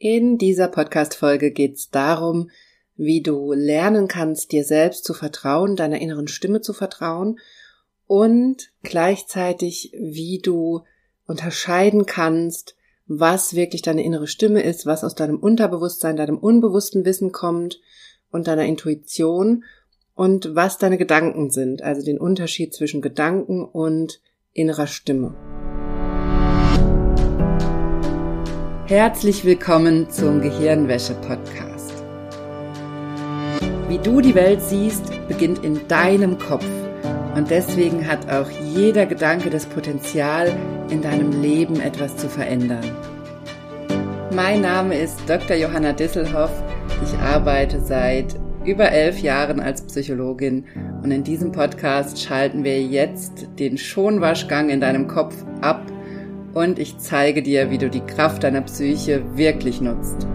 In dieser Podcast-Folge geht es darum, wie du lernen kannst, dir selbst zu vertrauen, deiner inneren Stimme zu vertrauen und gleichzeitig, wie du unterscheiden kannst, was wirklich deine innere Stimme ist, was aus deinem Unterbewusstsein, deinem unbewussten Wissen kommt und deiner Intuition und was deine Gedanken sind, also den Unterschied zwischen Gedanken und innerer Stimme. Herzlich willkommen zum Gehirnwäsche-Podcast. Wie du die Welt siehst, beginnt in deinem Kopf. Und deswegen hat auch jeder Gedanke das Potenzial, in deinem Leben etwas zu verändern. Mein Name ist Dr. Johanna Disselhoff. Ich arbeite seit über elf Jahren als Psychologin und in diesem Podcast schalten wir jetzt den Schonwaschgang in deinem Kopf ab und ich zeige dir, wie du die Kraft deiner Psyche wirklich nutzt.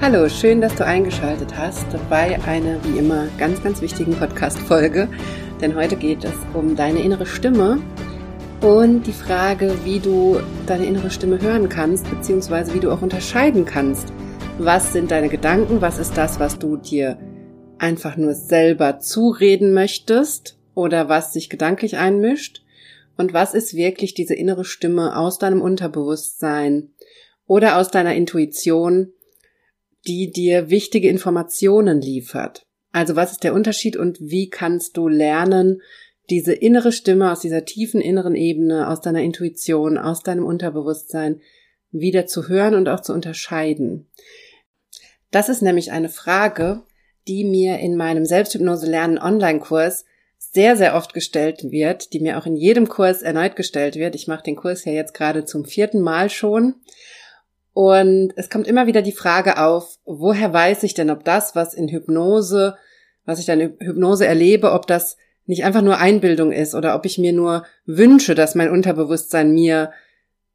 Hallo, schön, dass du eingeschaltet hast bei einer wie immer ganz, ganz wichtigen Podcast-Folge. Denn heute geht es um deine innere Stimme und die Frage, wie du deine innere Stimme hören kannst, beziehungsweise wie du auch unterscheiden kannst. Was sind deine Gedanken? Was ist das, was du dir einfach nur selber zureden möchtest? Oder was sich gedanklich einmischt und was ist wirklich diese innere Stimme aus deinem Unterbewusstsein oder aus deiner Intuition, die dir wichtige Informationen liefert. Also was ist der Unterschied und wie kannst du lernen, diese innere Stimme aus dieser tiefen inneren Ebene, aus deiner Intuition, aus deinem Unterbewusstsein wieder zu hören und auch zu unterscheiden. Das ist nämlich eine Frage, die mir in meinem Selbsthypnose lernen Online-Kurs sehr, sehr oft gestellt wird, die mir auch in jedem Kurs erneut gestellt wird. Ich mache den Kurs ja jetzt gerade zum vierten Mal schon. Und es kommt immer wieder die Frage auf, woher weiß ich denn, ob das, was in Hypnose, was ich dann in Hypnose erlebe, ob das nicht einfach nur Einbildung ist oder ob ich mir nur wünsche, dass mein Unterbewusstsein mir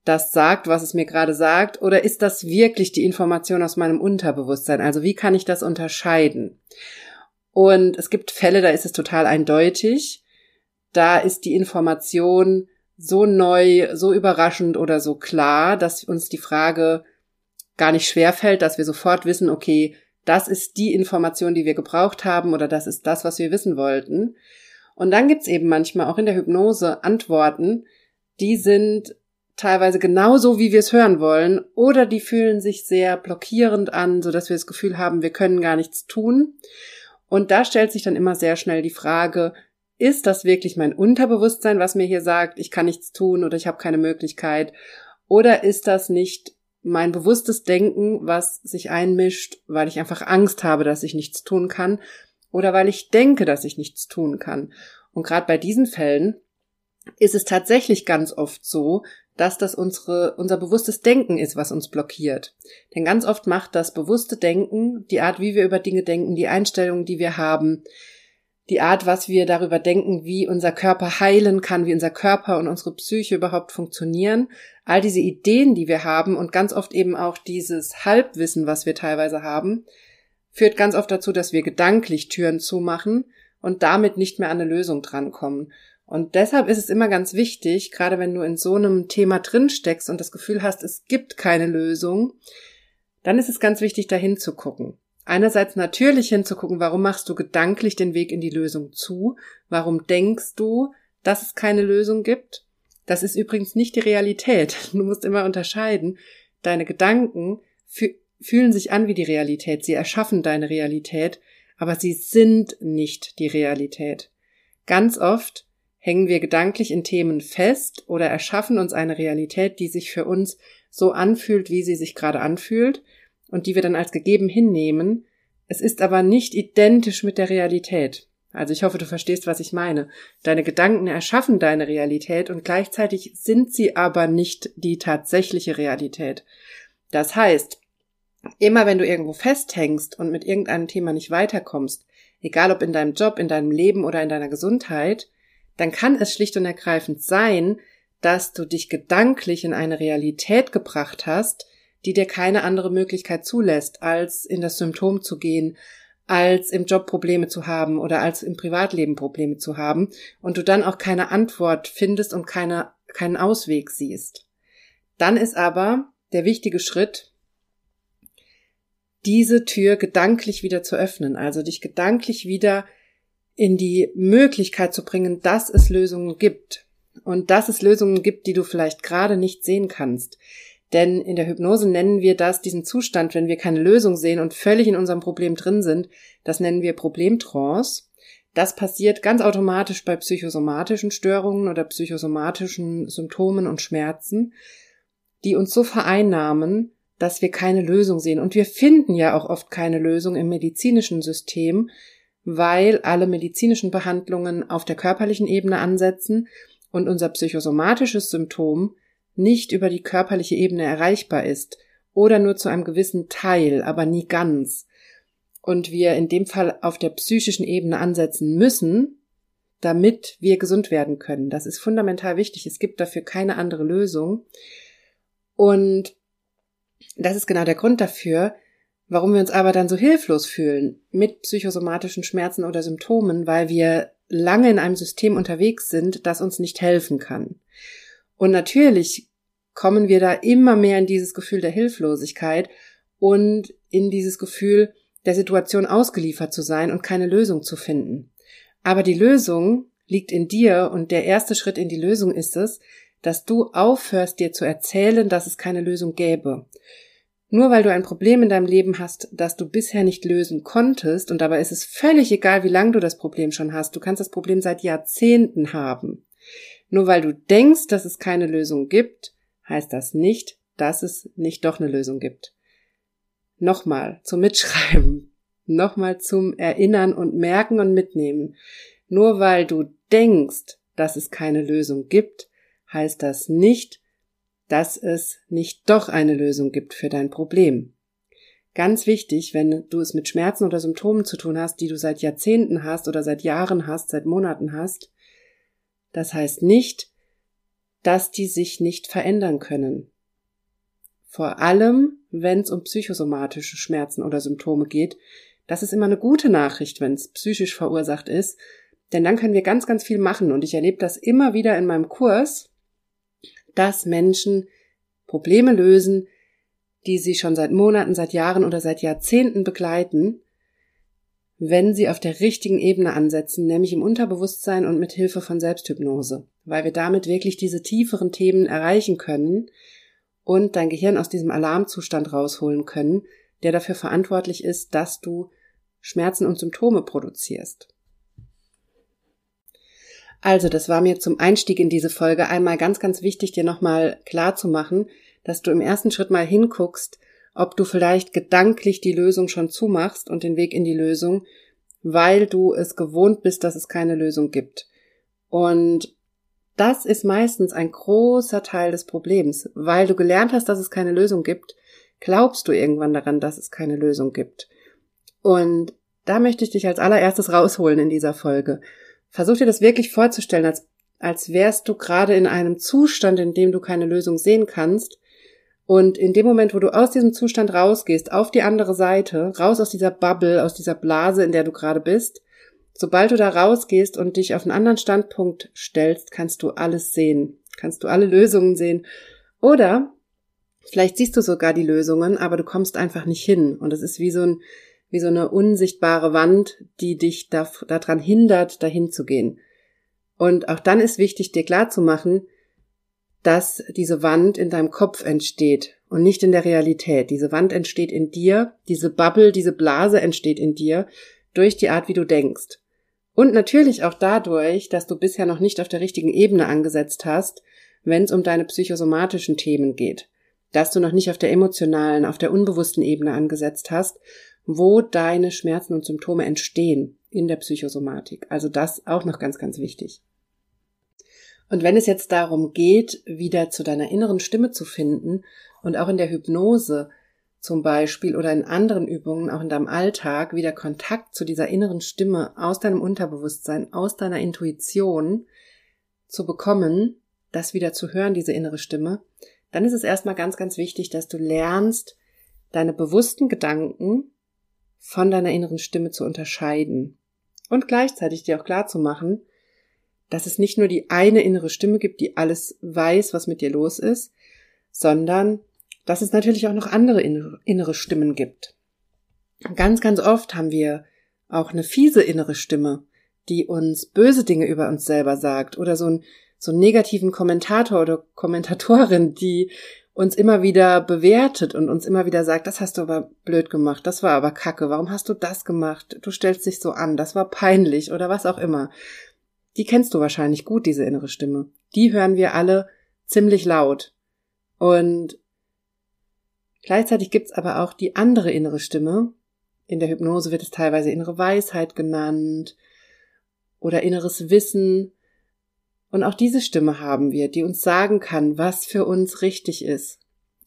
das sagt, was es mir gerade sagt, oder ist das wirklich die Information aus meinem Unterbewusstsein? Also wie kann ich das unterscheiden? Und es gibt Fälle, da ist es total eindeutig. Da ist die Information so neu, so überraschend oder so klar, dass uns die Frage gar nicht schwer fällt, dass wir sofort wissen, okay, das ist die Information, die wir gebraucht haben oder das ist das, was wir wissen wollten. Und dann gibt's eben manchmal auch in der Hypnose Antworten, die sind teilweise genauso, wie wir es hören wollen, oder die fühlen sich sehr blockierend an, so dass wir das Gefühl haben, wir können gar nichts tun. Und da stellt sich dann immer sehr schnell die Frage, ist das wirklich mein Unterbewusstsein, was mir hier sagt, ich kann nichts tun oder ich habe keine Möglichkeit? Oder ist das nicht mein bewusstes Denken, was sich einmischt, weil ich einfach Angst habe, dass ich nichts tun kann oder weil ich denke, dass ich nichts tun kann? Und gerade bei diesen Fällen ist es tatsächlich ganz oft so, dass das unsere, unser bewusstes Denken ist, was uns blockiert. Denn ganz oft macht das bewusste Denken, die Art, wie wir über Dinge denken, die Einstellungen, die wir haben, die Art, was wir darüber denken, wie unser Körper heilen kann, wie unser Körper und unsere Psyche überhaupt funktionieren, all diese Ideen, die wir haben und ganz oft eben auch dieses Halbwissen, was wir teilweise haben, führt ganz oft dazu, dass wir gedanklich Türen zumachen und damit nicht mehr an eine Lösung drankommen. Und deshalb ist es immer ganz wichtig, gerade wenn du in so einem Thema drin steckst und das Gefühl hast, es gibt keine Lösung, dann ist es ganz wichtig, dahin zu gucken. Einerseits natürlich hinzugucken, warum machst du gedanklich den Weg in die Lösung zu? Warum denkst du, dass es keine Lösung gibt? Das ist übrigens nicht die Realität. Du musst immer unterscheiden. Deine Gedanken fühlen sich an wie die Realität. Sie erschaffen deine Realität, aber sie sind nicht die Realität. Ganz oft hängen wir gedanklich in Themen fest oder erschaffen uns eine Realität, die sich für uns so anfühlt, wie sie sich gerade anfühlt und die wir dann als gegeben hinnehmen. Es ist aber nicht identisch mit der Realität. Also ich hoffe, du verstehst, was ich meine. Deine Gedanken erschaffen deine Realität und gleichzeitig sind sie aber nicht die tatsächliche Realität. Das heißt, immer wenn du irgendwo festhängst und mit irgendeinem Thema nicht weiterkommst, egal ob in deinem Job, in deinem Leben oder in deiner Gesundheit, dann kann es schlicht und ergreifend sein, dass du dich gedanklich in eine Realität gebracht hast, die dir keine andere Möglichkeit zulässt, als in das Symptom zu gehen, als im Job Probleme zu haben oder als im Privatleben Probleme zu haben und du dann auch keine Antwort findest und keine keinen Ausweg siehst. Dann ist aber der wichtige Schritt, diese Tür gedanklich wieder zu öffnen, also dich gedanklich wieder in die Möglichkeit zu bringen, dass es Lösungen gibt und dass es Lösungen gibt, die du vielleicht gerade nicht sehen kannst. Denn in der Hypnose nennen wir das, diesen Zustand, wenn wir keine Lösung sehen und völlig in unserem Problem drin sind, das nennen wir Problemtrance. Das passiert ganz automatisch bei psychosomatischen Störungen oder psychosomatischen Symptomen und Schmerzen, die uns so vereinnahmen, dass wir keine Lösung sehen. Und wir finden ja auch oft keine Lösung im medizinischen System, weil alle medizinischen Behandlungen auf der körperlichen Ebene ansetzen und unser psychosomatisches Symptom nicht über die körperliche Ebene erreichbar ist oder nur zu einem gewissen Teil, aber nie ganz. Und wir in dem Fall auf der psychischen Ebene ansetzen müssen, damit wir gesund werden können. Das ist fundamental wichtig. Es gibt dafür keine andere Lösung. Und das ist genau der Grund dafür, warum wir uns aber dann so hilflos fühlen mit psychosomatischen Schmerzen oder Symptomen, weil wir lange in einem System unterwegs sind, das uns nicht helfen kann. Und natürlich kommen wir da immer mehr in dieses Gefühl der Hilflosigkeit und in dieses Gefühl der Situation ausgeliefert zu sein und keine Lösung zu finden. Aber die Lösung liegt in dir und der erste Schritt in die Lösung ist es, dass du aufhörst, dir zu erzählen, dass es keine Lösung gäbe. Nur weil du ein Problem in deinem Leben hast, das du bisher nicht lösen konntest, und dabei ist es völlig egal, wie lange du das Problem schon hast, du kannst das Problem seit Jahrzehnten haben. Nur weil du denkst, dass es keine Lösung gibt, heißt das nicht, dass es nicht doch eine Lösung gibt. Nochmal zum Mitschreiben, nochmal zum Erinnern und Merken und Mitnehmen. Nur weil du denkst, dass es keine Lösung gibt, heißt das nicht, dass es nicht doch eine Lösung gibt für dein Problem. Ganz wichtig, wenn du es mit Schmerzen oder Symptomen zu tun hast, die du seit Jahrzehnten hast oder seit Jahren hast, seit Monaten hast, das heißt nicht, dass die sich nicht verändern können. Vor allem, wenn es um psychosomatische Schmerzen oder Symptome geht, das ist immer eine gute Nachricht, wenn es psychisch verursacht ist, denn dann können wir ganz, ganz viel machen und ich erlebe das immer wieder in meinem Kurs, dass Menschen Probleme lösen, die sie schon seit Monaten, seit Jahren oder seit Jahrzehnten begleiten, wenn sie auf der richtigen Ebene ansetzen, nämlich im Unterbewusstsein und mit Hilfe von Selbsthypnose, weil wir damit wirklich diese tieferen Themen erreichen können und dein Gehirn aus diesem Alarmzustand rausholen können, der dafür verantwortlich ist, dass du Schmerzen und Symptome produzierst. Also, das war mir zum Einstieg in diese Folge einmal ganz, ganz wichtig, dir nochmal klar zu machen, dass du im ersten Schritt mal hinguckst, ob du vielleicht gedanklich die Lösung schon zumachst und den Weg in die Lösung, weil du es gewohnt bist, dass es keine Lösung gibt. Und das ist meistens ein großer Teil des Problems, weil du gelernt hast, dass es keine Lösung gibt, glaubst du irgendwann daran, dass es keine Lösung gibt. Und da möchte ich dich als allererstes rausholen in dieser Folge. Versuch dir das wirklich vorzustellen, als, als wärst du gerade in einem Zustand, in dem du keine Lösung sehen kannst. Und in dem Moment, wo du aus diesem Zustand rausgehst, auf die andere Seite, raus aus dieser Bubble, aus dieser Blase, in der du gerade bist, sobald du da rausgehst und dich auf einen anderen Standpunkt stellst, kannst du alles sehen. Kannst du alle Lösungen sehen. Oder vielleicht siehst du sogar die Lösungen, aber du kommst einfach nicht hin. Und es ist wie so ein, wie so eine unsichtbare Wand, die dich da, daran hindert, dahin zu gehen. Und auch dann ist wichtig, dir klar zu machen, dass diese Wand in deinem Kopf entsteht und nicht in der Realität. Diese Wand entsteht in dir, diese Bubble, diese Blase entsteht in dir durch die Art, wie du denkst. Und natürlich auch dadurch, dass du bisher noch nicht auf der richtigen Ebene angesetzt hast, wenn es um deine psychosomatischen Themen geht. Dass du noch nicht auf der emotionalen, auf der unbewussten Ebene angesetzt hast wo deine Schmerzen und Symptome entstehen in der Psychosomatik. Also das auch noch ganz, ganz wichtig. Und wenn es jetzt darum geht, wieder zu deiner inneren Stimme zu finden und auch in der Hypnose zum Beispiel oder in anderen Übungen, auch in deinem Alltag, wieder Kontakt zu dieser inneren Stimme aus deinem Unterbewusstsein, aus deiner Intuition zu bekommen, das wieder zu hören, diese innere Stimme, dann ist es erstmal ganz, ganz wichtig, dass du lernst, deine bewussten Gedanken von deiner inneren Stimme zu unterscheiden und gleichzeitig dir auch klar zu machen, dass es nicht nur die eine innere Stimme gibt, die alles weiß, was mit dir los ist, sondern dass es natürlich auch noch andere innere Stimmen gibt. Ganz, ganz oft haben wir auch eine fiese innere Stimme, die uns böse Dinge über uns selber sagt oder so, ein, so einen negativen Kommentator oder Kommentatorin, die uns immer wieder bewertet und uns immer wieder sagt, das hast du aber blöd gemacht, das war aber kacke, warum hast du das gemacht, du stellst dich so an, das war peinlich oder was auch immer. Die kennst du wahrscheinlich gut, diese innere Stimme. Die hören wir alle ziemlich laut. Und gleichzeitig gibt's aber auch die andere innere Stimme. In der Hypnose wird es teilweise innere Weisheit genannt oder inneres Wissen. Und auch diese Stimme haben wir, die uns sagen kann, was für uns richtig ist.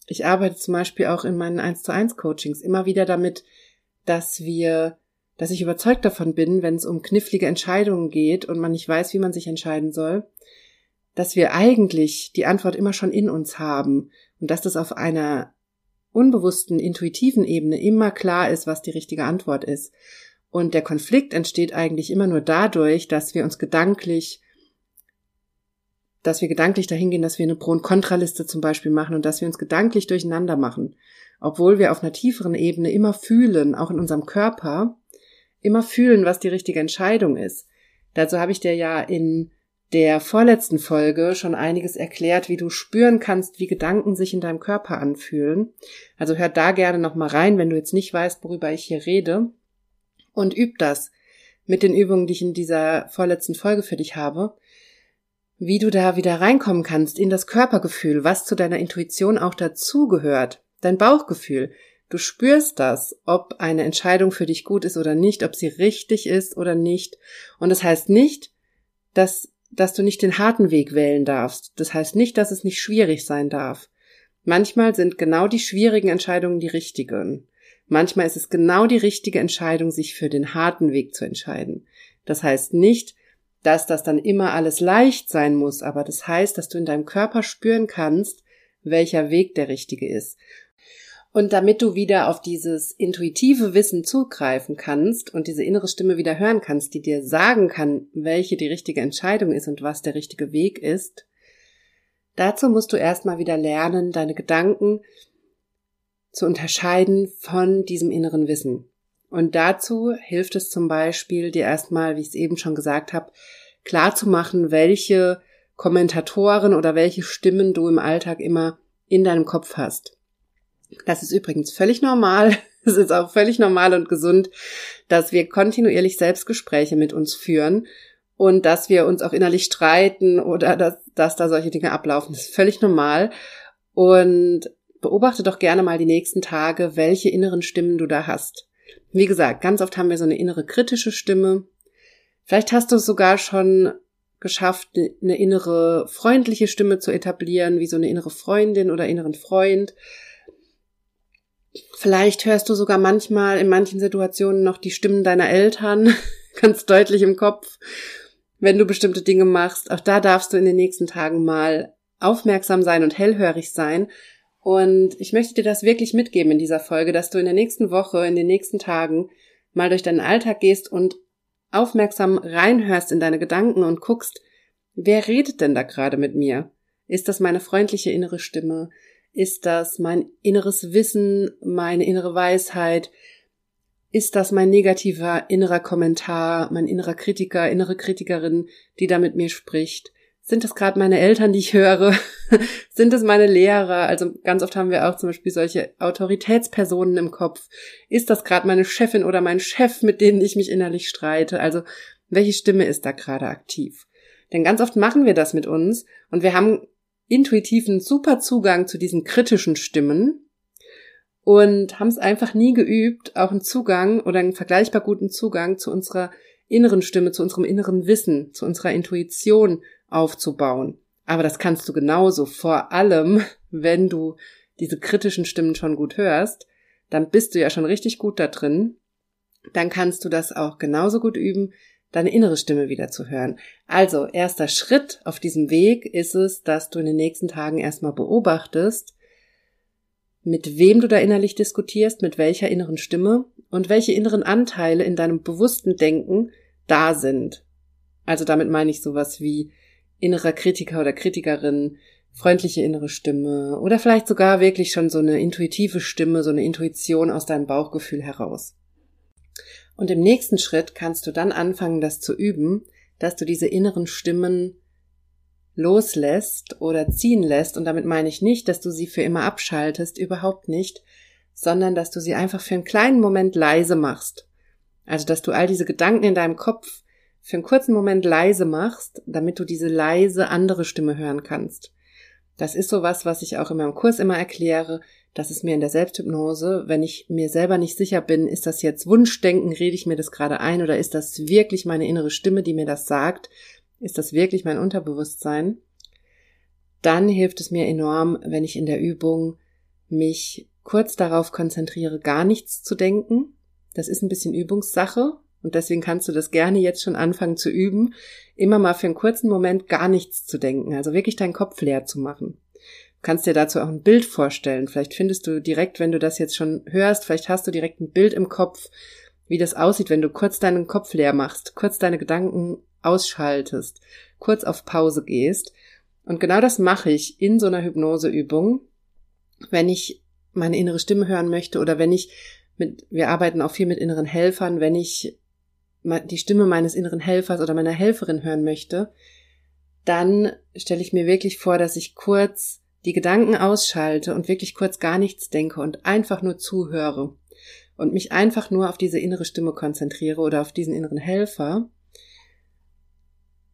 Ich arbeite zum Beispiel auch in meinen 1 zu 1 Coachings immer wieder damit, dass wir, dass ich überzeugt davon bin, wenn es um knifflige Entscheidungen geht und man nicht weiß, wie man sich entscheiden soll, dass wir eigentlich die Antwort immer schon in uns haben und dass das auf einer unbewussten, intuitiven Ebene immer klar ist, was die richtige Antwort ist. Und der Konflikt entsteht eigentlich immer nur dadurch, dass wir uns gedanklich dass wir gedanklich dahin gehen, dass wir eine Pro- und Kontraliste zum Beispiel machen und dass wir uns gedanklich durcheinander machen, obwohl wir auf einer tieferen Ebene immer fühlen, auch in unserem Körper, immer fühlen, was die richtige Entscheidung ist. Dazu habe ich dir ja in der vorletzten Folge schon einiges erklärt, wie du spüren kannst, wie Gedanken sich in deinem Körper anfühlen. Also hör da gerne nochmal rein, wenn du jetzt nicht weißt, worüber ich hier rede. Und üb das mit den Übungen, die ich in dieser vorletzten Folge für dich habe wie du da wieder reinkommen kannst in das Körpergefühl, was zu deiner Intuition auch dazugehört, dein Bauchgefühl. Du spürst das, ob eine Entscheidung für dich gut ist oder nicht, ob sie richtig ist oder nicht. Und das heißt nicht, dass, dass du nicht den harten Weg wählen darfst. Das heißt nicht, dass es nicht schwierig sein darf. Manchmal sind genau die schwierigen Entscheidungen die richtigen. Manchmal ist es genau die richtige Entscheidung, sich für den harten Weg zu entscheiden. Das heißt nicht, dass das dann immer alles leicht sein muss, aber das heißt, dass du in deinem Körper spüren kannst, welcher Weg der richtige ist. Und damit du wieder auf dieses intuitive Wissen zugreifen kannst und diese innere Stimme wieder hören kannst, die dir sagen kann, welche die richtige Entscheidung ist und was der richtige Weg ist, dazu musst du erstmal wieder lernen, deine Gedanken zu unterscheiden von diesem inneren Wissen. Und dazu hilft es zum Beispiel, dir erstmal, wie ich es eben schon gesagt habe, klar zu machen, welche Kommentatoren oder welche Stimmen du im Alltag immer in deinem Kopf hast. Das ist übrigens völlig normal. Es ist auch völlig normal und gesund, dass wir kontinuierlich Selbstgespräche mit uns führen und dass wir uns auch innerlich streiten oder dass, dass da solche Dinge ablaufen. Das ist völlig normal. Und beobachte doch gerne mal die nächsten Tage, welche inneren Stimmen du da hast. Wie gesagt, ganz oft haben wir so eine innere kritische Stimme. Vielleicht hast du es sogar schon geschafft, eine innere freundliche Stimme zu etablieren, wie so eine innere Freundin oder inneren Freund. Vielleicht hörst du sogar manchmal in manchen Situationen noch die Stimmen deiner Eltern ganz deutlich im Kopf, wenn du bestimmte Dinge machst. Auch da darfst du in den nächsten Tagen mal aufmerksam sein und hellhörig sein, und ich möchte dir das wirklich mitgeben in dieser Folge, dass du in der nächsten Woche, in den nächsten Tagen mal durch deinen Alltag gehst und aufmerksam reinhörst in deine Gedanken und guckst, wer redet denn da gerade mit mir? Ist das meine freundliche innere Stimme? Ist das mein inneres Wissen, meine innere Weisheit? Ist das mein negativer innerer Kommentar, mein innerer Kritiker, innere Kritikerin, die da mit mir spricht? Sind das gerade meine Eltern, die ich höre? Sind es meine Lehrer? Also ganz oft haben wir auch zum Beispiel solche Autoritätspersonen im Kopf. Ist das gerade meine Chefin oder mein Chef, mit denen ich mich innerlich streite? Also welche Stimme ist da gerade aktiv? Denn ganz oft machen wir das mit uns und wir haben intuitiven super Zugang zu diesen kritischen Stimmen und haben es einfach nie geübt, auch einen Zugang oder einen vergleichbar guten Zugang zu unserer inneren Stimme, zu unserem inneren Wissen, zu unserer Intuition aufzubauen. Aber das kannst du genauso, vor allem, wenn du diese kritischen Stimmen schon gut hörst, dann bist du ja schon richtig gut da drin. Dann kannst du das auch genauso gut üben, deine innere Stimme wieder zu hören. Also, erster Schritt auf diesem Weg ist es, dass du in den nächsten Tagen erstmal beobachtest, mit wem du da innerlich diskutierst, mit welcher inneren Stimme und welche inneren Anteile in deinem bewussten Denken da sind. Also damit meine ich sowas wie innerer Kritiker oder Kritikerin, freundliche innere Stimme oder vielleicht sogar wirklich schon so eine intuitive Stimme, so eine Intuition aus deinem Bauchgefühl heraus. Und im nächsten Schritt kannst du dann anfangen, das zu üben, dass du diese inneren Stimmen loslässt oder ziehen lässt. Und damit meine ich nicht, dass du sie für immer abschaltest, überhaupt nicht, sondern dass du sie einfach für einen kleinen Moment leise machst. Also, dass du all diese Gedanken in deinem Kopf für einen kurzen Moment leise machst, damit du diese leise andere Stimme hören kannst. Das ist sowas, was ich auch in meinem Kurs immer erkläre. Das ist mir in der Selbsthypnose, wenn ich mir selber nicht sicher bin, ist das jetzt Wunschdenken, rede ich mir das gerade ein oder ist das wirklich meine innere Stimme, die mir das sagt? Ist das wirklich mein Unterbewusstsein? Dann hilft es mir enorm, wenn ich in der Übung mich kurz darauf konzentriere, gar nichts zu denken. Das ist ein bisschen Übungssache und deswegen kannst du das gerne jetzt schon anfangen zu üben, immer mal für einen kurzen Moment gar nichts zu denken, also wirklich deinen Kopf leer zu machen. Du kannst dir dazu auch ein Bild vorstellen. Vielleicht findest du direkt, wenn du das jetzt schon hörst, vielleicht hast du direkt ein Bild im Kopf, wie das aussieht, wenn du kurz deinen Kopf leer machst, kurz deine Gedanken ausschaltest, kurz auf Pause gehst. Und genau das mache ich in so einer Hypnoseübung, wenn ich meine innere Stimme hören möchte oder wenn ich mit, wir arbeiten auch viel mit inneren Helfern, wenn ich die Stimme meines inneren Helfers oder meiner Helferin hören möchte, dann stelle ich mir wirklich vor, dass ich kurz die Gedanken ausschalte und wirklich kurz gar nichts denke und einfach nur zuhöre und mich einfach nur auf diese innere Stimme konzentriere oder auf diesen inneren Helfer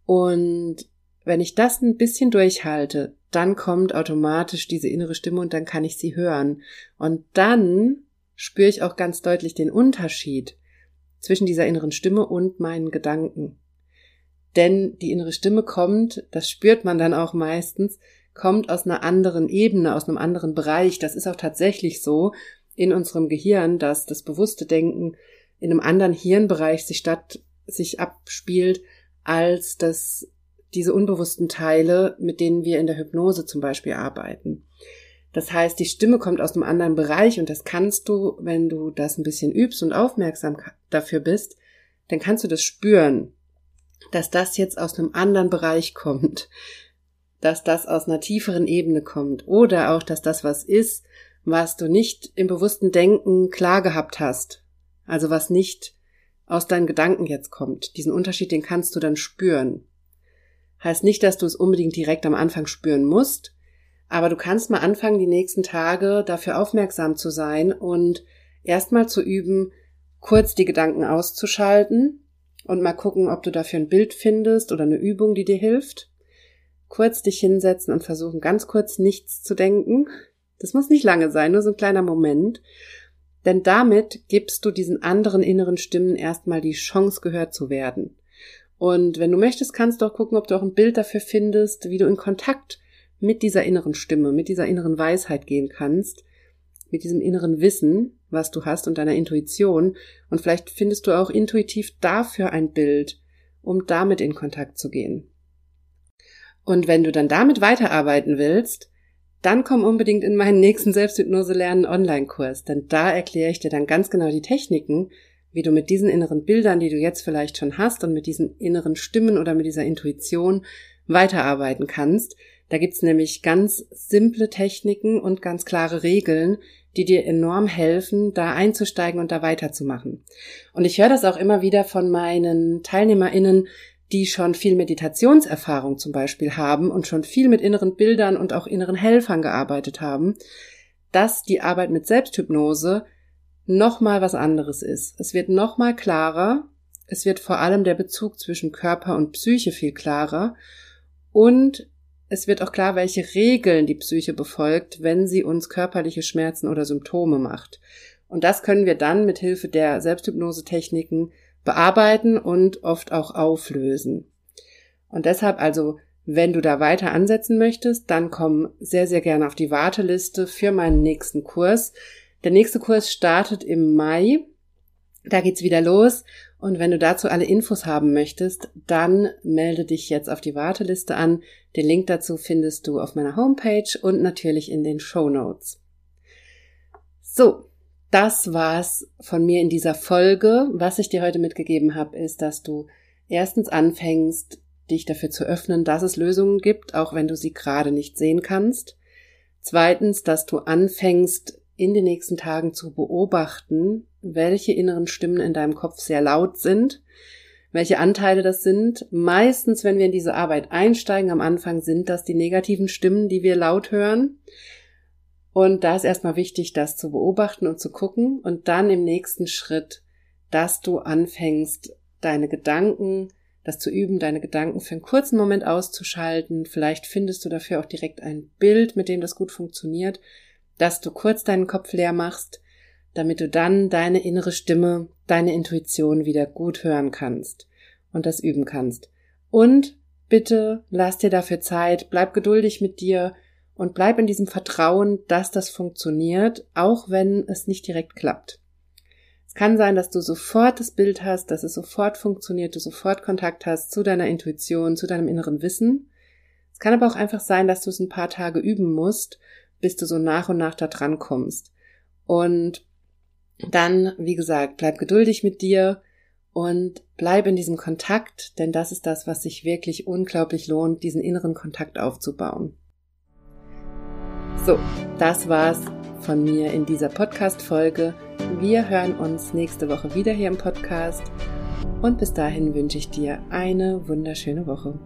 und wenn ich das ein bisschen durchhalte, dann kommt automatisch diese innere Stimme und dann kann ich sie hören. Und dann spüre ich auch ganz deutlich den Unterschied zwischen dieser inneren Stimme und meinen Gedanken. Denn die innere Stimme kommt, das spürt man dann auch meistens, kommt aus einer anderen Ebene, aus einem anderen Bereich. Das ist auch tatsächlich so in unserem Gehirn, dass das bewusste Denken in einem anderen Hirnbereich sich statt, sich abspielt als das, diese unbewussten Teile, mit denen wir in der Hypnose zum Beispiel arbeiten. Das heißt, die Stimme kommt aus einem anderen Bereich und das kannst du, wenn du das ein bisschen übst und aufmerksam dafür bist, dann kannst du das spüren, dass das jetzt aus einem anderen Bereich kommt, dass das aus einer tieferen Ebene kommt oder auch, dass das was ist, was du nicht im bewussten Denken klar gehabt hast, also was nicht aus deinen Gedanken jetzt kommt. Diesen Unterschied, den kannst du dann spüren. Heißt nicht, dass du es unbedingt direkt am Anfang spüren musst, aber du kannst mal anfangen, die nächsten Tage dafür aufmerksam zu sein und erstmal zu üben, kurz die Gedanken auszuschalten und mal gucken, ob du dafür ein Bild findest oder eine Übung, die dir hilft. Kurz dich hinsetzen und versuchen, ganz kurz nichts zu denken. Das muss nicht lange sein, nur so ein kleiner Moment. Denn damit gibst du diesen anderen inneren Stimmen erstmal die Chance, gehört zu werden. Und wenn du möchtest, kannst du auch gucken, ob du auch ein Bild dafür findest, wie du in Kontakt mit dieser inneren Stimme, mit dieser inneren Weisheit gehen kannst, mit diesem inneren Wissen, was du hast und deiner Intuition. Und vielleicht findest du auch intuitiv dafür ein Bild, um damit in Kontakt zu gehen. Und wenn du dann damit weiterarbeiten willst, dann komm unbedingt in meinen nächsten Selbsthypnose lernen Online-Kurs, denn da erkläre ich dir dann ganz genau die Techniken, wie du mit diesen inneren Bildern, die du jetzt vielleicht schon hast und mit diesen inneren Stimmen oder mit dieser Intuition weiterarbeiten kannst. Da gibt's nämlich ganz simple Techniken und ganz klare Regeln, die dir enorm helfen, da einzusteigen und da weiterzumachen. Und ich höre das auch immer wieder von meinen TeilnehmerInnen, die schon viel Meditationserfahrung zum Beispiel haben und schon viel mit inneren Bildern und auch inneren Helfern gearbeitet haben, dass die Arbeit mit Selbsthypnose nochmal was anderes ist. Es wird nochmal klarer, es wird vor allem der Bezug zwischen Körper und Psyche viel klarer und es wird auch klar, welche Regeln die Psyche befolgt, wenn sie uns körperliche Schmerzen oder Symptome macht. Und das können wir dann mit Hilfe der Selbsthypnose-Techniken bearbeiten und oft auch auflösen. Und deshalb also, wenn du da weiter ansetzen möchtest, dann komm sehr, sehr gerne auf die Warteliste für meinen nächsten Kurs. Der nächste Kurs startet im Mai. Da geht's wieder los. Und wenn du dazu alle Infos haben möchtest, dann melde dich jetzt auf die Warteliste an. Den Link dazu findest du auf meiner Homepage und natürlich in den Show Notes. So, das war's von mir in dieser Folge. Was ich dir heute mitgegeben habe, ist, dass du erstens anfängst, dich dafür zu öffnen, dass es Lösungen gibt, auch wenn du sie gerade nicht sehen kannst. Zweitens, dass du anfängst, in den nächsten Tagen zu beobachten, welche inneren Stimmen in deinem Kopf sehr laut sind, welche Anteile das sind. Meistens, wenn wir in diese Arbeit einsteigen, am Anfang sind das die negativen Stimmen, die wir laut hören. Und da ist erstmal wichtig, das zu beobachten und zu gucken und dann im nächsten Schritt, dass du anfängst, deine Gedanken, das zu üben, deine Gedanken für einen kurzen Moment auszuschalten. Vielleicht findest du dafür auch direkt ein Bild, mit dem das gut funktioniert, dass du kurz deinen Kopf leer machst, damit du dann deine innere Stimme, deine Intuition wieder gut hören kannst und das üben kannst. Und bitte lass dir dafür Zeit, bleib geduldig mit dir und bleib in diesem Vertrauen, dass das funktioniert, auch wenn es nicht direkt klappt. Es kann sein, dass du sofort das Bild hast, dass es sofort funktioniert, du sofort Kontakt hast zu deiner Intuition, zu deinem inneren Wissen. Es kann aber auch einfach sein, dass du es ein paar Tage üben musst, bis du so nach und nach da dran kommst. Und dann, wie gesagt, bleib geduldig mit dir und bleib in diesem Kontakt, denn das ist das, was sich wirklich unglaublich lohnt, diesen inneren Kontakt aufzubauen. So, das war's von mir in dieser Podcast-Folge. Wir hören uns nächste Woche wieder hier im Podcast. Und bis dahin wünsche ich dir eine wunderschöne Woche.